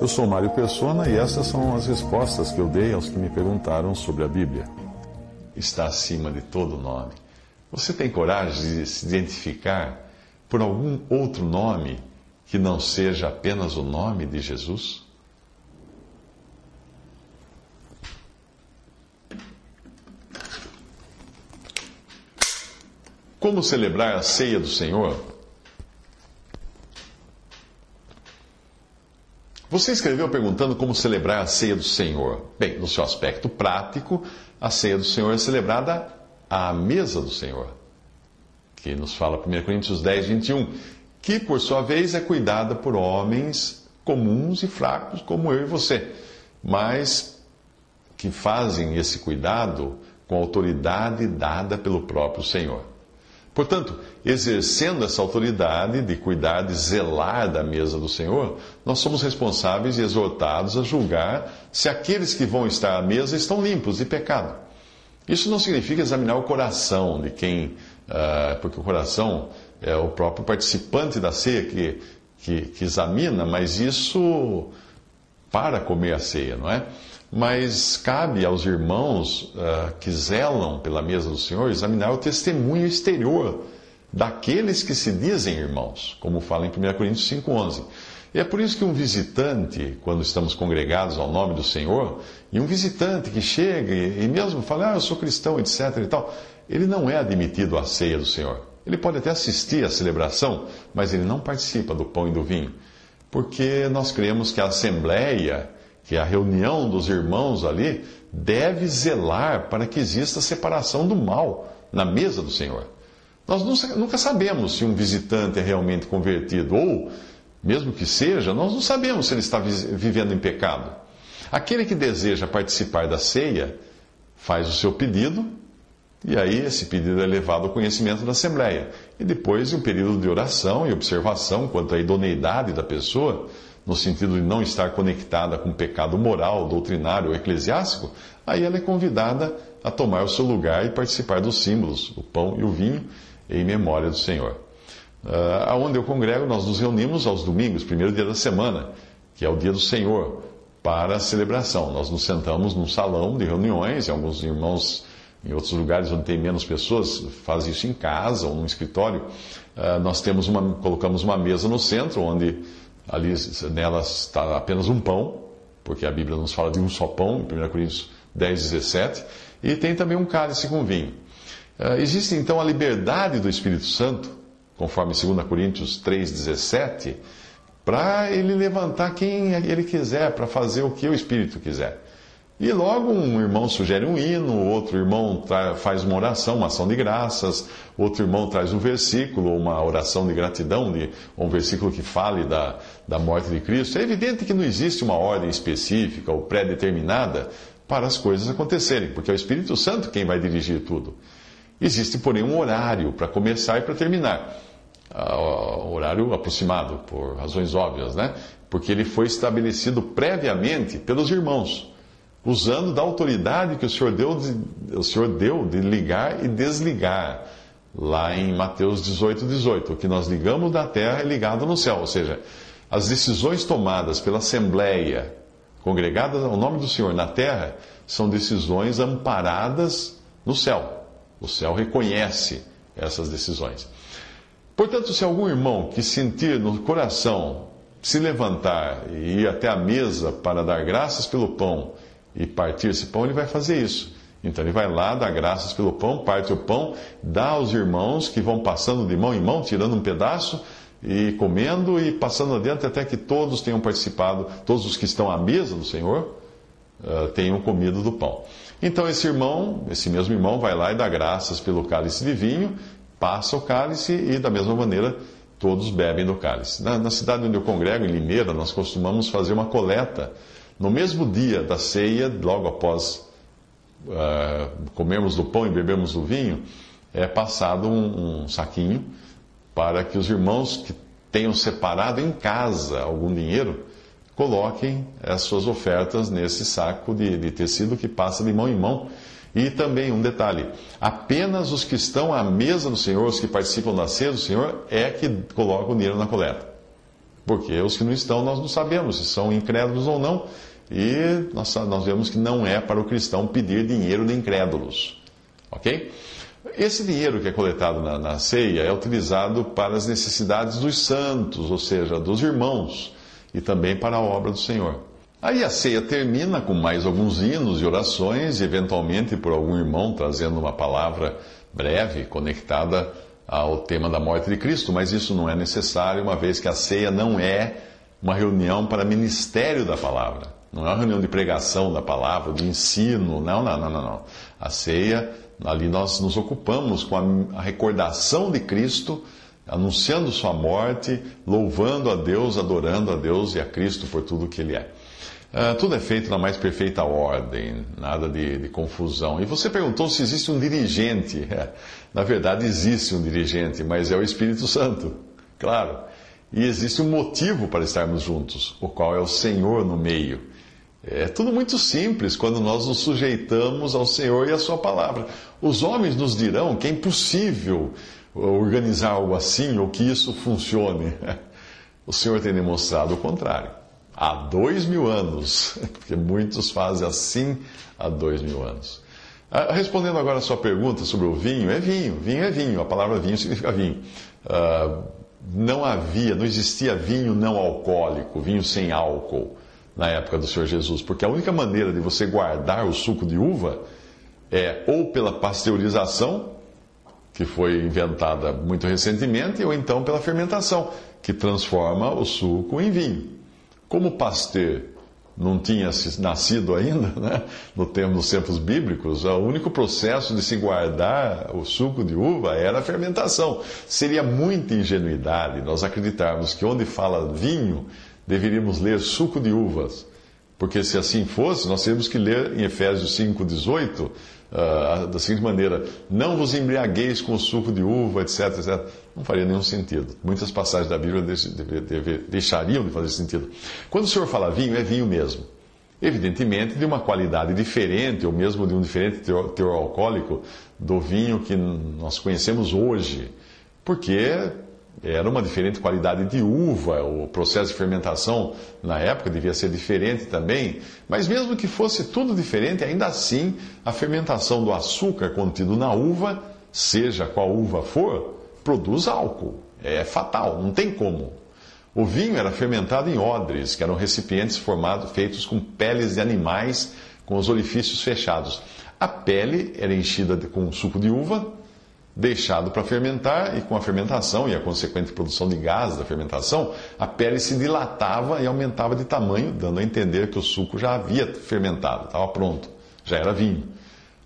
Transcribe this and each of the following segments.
Eu sou Mário Persona e essas são as respostas que eu dei aos que me perguntaram sobre a Bíblia. Está acima de todo nome. Você tem coragem de se identificar por algum outro nome que não seja apenas o nome de Jesus? Como celebrar a ceia do Senhor? Você escreveu perguntando como celebrar a ceia do Senhor. Bem, no seu aspecto prático, a ceia do Senhor é celebrada à mesa do Senhor, que nos fala 1 Coríntios 10, 21, que por sua vez é cuidada por homens comuns e fracos como eu e você, mas que fazem esse cuidado com autoridade dada pelo próprio Senhor. Portanto, exercendo essa autoridade de cuidar, de zelar da mesa do Senhor, nós somos responsáveis e exortados a julgar se aqueles que vão estar à mesa estão limpos de pecado. Isso não significa examinar o coração de quem, uh, porque o coração é o próprio participante da ceia que, que, que examina, mas isso para comer a ceia, não é? Mas cabe aos irmãos uh, que zelam pela mesa do Senhor examinar o testemunho exterior daqueles que se dizem irmãos, como fala em 1 Coríntios 5,11. E é por isso que um visitante, quando estamos congregados ao nome do Senhor, e um visitante que chega e, e mesmo fala, ah, eu sou cristão, etc. e tal, ele não é admitido à ceia do Senhor. Ele pode até assistir à celebração, mas ele não participa do pão e do vinho, porque nós cremos que a assembleia que a reunião dos irmãos ali deve zelar para que exista separação do mal na mesa do Senhor. Nós nunca sabemos se um visitante é realmente convertido, ou, mesmo que seja, nós não sabemos se ele está vivendo em pecado. Aquele que deseja participar da ceia faz o seu pedido, e aí esse pedido é levado ao conhecimento da Assembleia. E depois, em um período de oração e observação quanto à idoneidade da pessoa, no sentido de não estar conectada com pecado moral, doutrinário ou eclesiástico, aí ela é convidada a tomar o seu lugar e participar dos símbolos, o pão e o vinho, em memória do Senhor. Uh, aonde eu congrego, nós nos reunimos aos domingos, primeiro dia da semana, que é o dia do Senhor, para a celebração. Nós nos sentamos num salão de reuniões, e alguns irmãos em outros lugares onde tem menos pessoas fazem isso em casa ou no escritório. Uh, nós temos uma, colocamos uma mesa no centro, onde Ali nela está apenas um pão, porque a Bíblia nos fala de um só pão, em 1 Coríntios 10, 17, e tem também um cálice com vinho. Uh, existe então a liberdade do Espírito Santo, conforme 2 Coríntios 3, 17, para ele levantar quem ele quiser, para fazer o que o Espírito quiser. E logo um irmão sugere um hino, outro irmão faz uma oração, uma ação de graças, outro irmão traz um versículo, uma oração de gratidão, de, um versículo que fale da, da morte de Cristo. É evidente que não existe uma ordem específica ou pré-determinada para as coisas acontecerem, porque é o Espírito Santo quem vai dirigir tudo. Existe, porém, um horário para começar e para terminar. Uh, horário aproximado, por razões óbvias, né? Porque ele foi estabelecido previamente pelos irmãos usando da autoridade que o Senhor deu de, o Senhor deu de ligar e desligar. Lá em Mateus 18, 18. O que nós ligamos da terra é ligado no céu. Ou seja, as decisões tomadas pela Assembleia, congregada ao nome do Senhor na terra, são decisões amparadas no céu. O céu reconhece essas decisões. Portanto, se algum irmão que sentir no coração se levantar e ir até a mesa para dar graças pelo pão e partir esse pão, ele vai fazer isso. Então ele vai lá, dá graças pelo pão, parte o pão, dá aos irmãos que vão passando de mão em mão, tirando um pedaço e comendo e passando adiante até que todos tenham participado, todos os que estão à mesa do Senhor, uh, tenham comido do pão. Então esse irmão, esse mesmo irmão, vai lá e dá graças pelo cálice de vinho, passa o cálice e da mesma maneira todos bebem do cálice. Na, na cidade onde eu congrego, em Limeira, nós costumamos fazer uma coleta no mesmo dia da ceia, logo após uh, comermos do pão e bebermos do vinho, é passado um, um saquinho para que os irmãos que tenham separado em casa algum dinheiro coloquem as suas ofertas nesse saco de, de tecido que passa de mão em mão. E também um detalhe: apenas os que estão à mesa do Senhor, os que participam da ceia do Senhor, é que colocam o dinheiro na coleta. Porque os que não estão, nós não sabemos se são incrédulos ou não. E nós, nós vemos que não é para o cristão pedir dinheiro de incrédulos. Ok? Esse dinheiro que é coletado na, na ceia é utilizado para as necessidades dos santos, ou seja, dos irmãos, e também para a obra do Senhor. Aí a ceia termina com mais alguns hinos e orações, eventualmente por algum irmão trazendo uma palavra breve conectada ao tema da morte de Cristo, mas isso não é necessário, uma vez que a ceia não é uma reunião para ministério da palavra. Não é uma reunião de pregação da palavra, de ensino. Não, não, não, não. não. A ceia, ali nós nos ocupamos com a, recordação de Cristo, anunciando sua morte, louvando a Deus, adorando a Deus e a Cristo por tudo que Ele é. Uh, tudo é feito na mais perfeita ordem, nada de, de confusão. E você perguntou se existe um dirigente. na verdade, existe um dirigente, mas é o Espírito Santo, claro. E existe um motivo para estarmos juntos, o qual é o Senhor no meio. É tudo muito simples quando nós nos sujeitamos ao Senhor e à Sua palavra. Os homens nos dirão que é impossível organizar algo assim ou que isso funcione. O Senhor tem demonstrado o contrário. Há dois mil anos, porque muitos fazem assim há dois mil anos. Ah, respondendo agora a sua pergunta sobre o vinho, é vinho, vinho é vinho, a palavra vinho significa vinho. Uh, não havia, não existia vinho não alcoólico, vinho sem álcool na época do Senhor Jesus, porque a única maneira de você guardar o suco de uva é ou pela pasteurização, que foi inventada muito recentemente, ou então pela fermentação, que transforma o suco em vinho. Como pasteur não tinha nascido ainda, né, no tempo dos tempos bíblicos, o único processo de se guardar o suco de uva era a fermentação. Seria muita ingenuidade nós acreditarmos que onde fala vinho deveríamos ler suco de uvas. Porque se assim fosse, nós teríamos que ler em Efésios 5,18 uh, da seguinte maneira: Não vos embriagueis com o suco de uva, etc, etc. Não faria nenhum sentido. Muitas passagens da Bíblia deixariam de fazer sentido. Quando o Senhor fala vinho, é vinho mesmo. Evidentemente, de uma qualidade diferente, ou mesmo de um diferente teor, teor alcoólico do vinho que nós conhecemos hoje. Porque era uma diferente qualidade de uva, o processo de fermentação na época devia ser diferente também, mas mesmo que fosse tudo diferente, ainda assim a fermentação do açúcar contido na uva, seja qual uva for, produz álcool. É fatal, não tem como. O vinho era fermentado em odres, que eram recipientes formados, feitos com peles de animais com os orifícios fechados. A pele era enchida com suco de uva, deixado para fermentar, e com a fermentação e a consequente produção de gás da fermentação, a pele se dilatava e aumentava de tamanho, dando a entender que o suco já havia fermentado, estava pronto, já era vinho.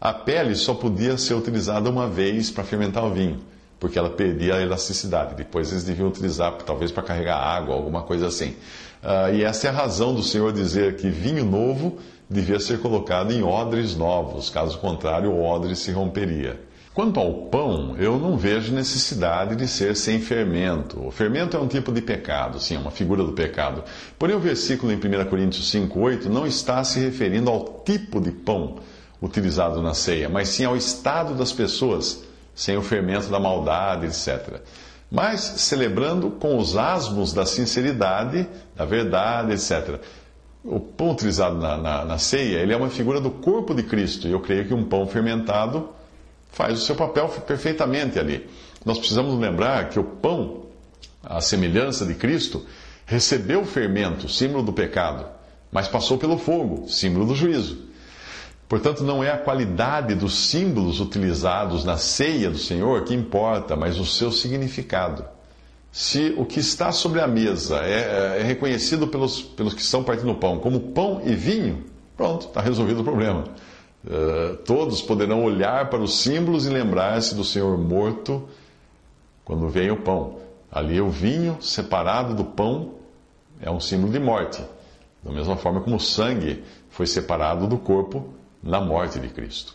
A pele só podia ser utilizada uma vez para fermentar o vinho, porque ela perdia a elasticidade. Depois eles deviam utilizar, talvez, para carregar água, alguma coisa assim. Uh, e essa é a razão do Senhor dizer que vinho novo devia ser colocado em odres novos, caso contrário, o odre se romperia. Quanto ao pão, eu não vejo necessidade de ser sem fermento. O fermento é um tipo de pecado, sim, é uma figura do pecado. Porém, o versículo em 1 Coríntios 5,8 não está se referindo ao tipo de pão utilizado na ceia, mas sim ao estado das pessoas, sem o fermento da maldade, etc. Mas celebrando com os asmos da sinceridade, da verdade, etc. O pão utilizado na, na, na ceia, ele é uma figura do corpo de Cristo, e eu creio que um pão fermentado faz o seu papel perfeitamente ali. Nós precisamos lembrar que o pão, a semelhança de Cristo, recebeu o fermento, símbolo do pecado, mas passou pelo fogo, símbolo do juízo. Portanto, não é a qualidade dos símbolos utilizados na ceia do Senhor que importa, mas o seu significado. Se o que está sobre a mesa é, é reconhecido pelos, pelos que estão partindo o pão como pão e vinho, pronto, está resolvido o problema. Uh, todos poderão olhar para os símbolos e lembrar-se do Senhor morto quando vem o pão. Ali o vinho separado do pão é um símbolo de morte, da mesma forma como o sangue foi separado do corpo na morte de Cristo.